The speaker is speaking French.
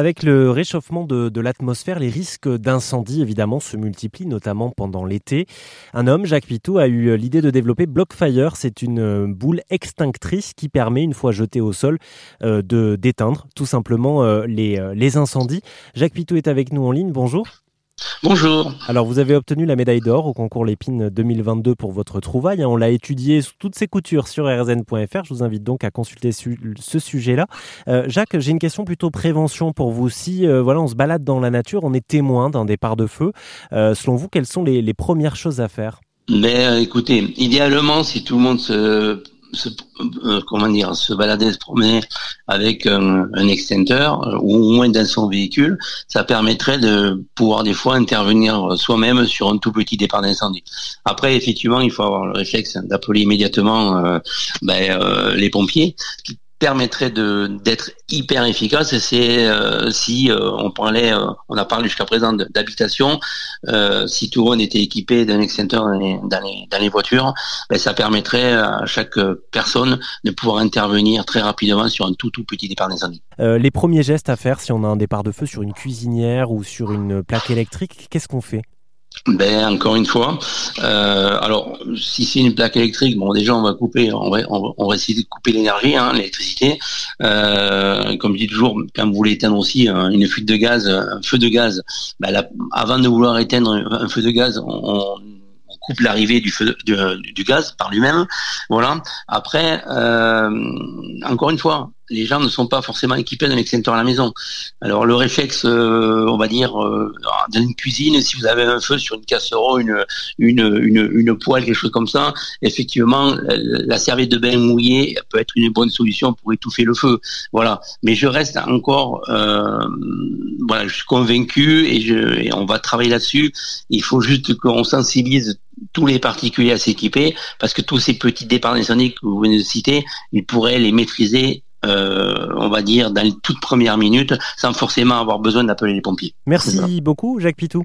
Avec le réchauffement de, l'atmosphère, les risques d'incendie évidemment se multiplient, notamment pendant l'été. Un homme, Jacques Pitou, a eu l'idée de développer Blockfire. C'est une boule extinctrice qui permet, une fois jetée au sol, euh, d'éteindre tout simplement euh, les, euh, les incendies. Jacques Pitou est avec nous en ligne. Bonjour. Bonjour. Alors, vous avez obtenu la médaille d'or au concours Lépine 2022 pour votre trouvaille. On l'a étudié sous toutes ses coutures sur rzn.fr. Je vous invite donc à consulter ce sujet-là. Euh, Jacques, j'ai une question plutôt prévention pour vous. Si euh, voilà, on se balade dans la nature, on est témoin d'un départ de feu, euh, selon vous, quelles sont les, les premières choses à faire? Mais écoutez, idéalement, si tout le monde se se, euh, comment dire, se balader, se promener avec un, un extincteur euh, ou au moins dans son véhicule, ça permettrait de pouvoir des fois intervenir soi-même sur un tout petit départ d'incendie. Après, effectivement, il faut avoir le réflexe d'appeler immédiatement euh, ben, les pompiers permettrait de d'être hyper efficace c'est euh, si euh, on parlait euh, on a parlé jusqu'à présent d'habitation si tout le monde était équipé d'un extincteur dans les, dans les, voitures ben, ça permettrait à chaque personne de pouvoir intervenir très rapidement sur un tout tout petit départ d'incendie. Les premiers gestes à faire si on a un départ de feu sur une cuisinière ou sur une plaque électrique qu'est-ce qu'on fait? Ben encore une fois, euh, alors si c'est une plaque électrique, bon déjà on va couper, on va, on va, essayer de couper l'énergie, hein, l'électricité. Euh, comme je dis toujours, quand vous voulez éteindre aussi une fuite de gaz, un feu de gaz, ben avant de vouloir éteindre un feu de gaz, on, coupe l'arrivée du feu du, gaz par lui-même. Voilà. Après, euh, encore une fois, les gens ne sont pas forcément équipés d'un extincteur à la maison. Alors le réflexe, euh, on va dire, euh, dans une cuisine, si vous avez un feu sur une casserole, une, une, une, une poêle, quelque chose comme ça, effectivement, la serviette de bain mouillée peut être une bonne solution pour étouffer le feu. Voilà. Mais je reste encore, euh, voilà, je suis convaincu et, je, et on va travailler là-dessus. Il faut juste qu'on sensibilise tous les particuliers à s'équiper, parce que tous ces petits départs d'incendie que vous venez de citer, ils pourraient les maîtriser euh, on va dire, dans les toutes premières minutes, sans forcément avoir besoin d'appeler les pompiers. Merci beaucoup, Jacques Pitou.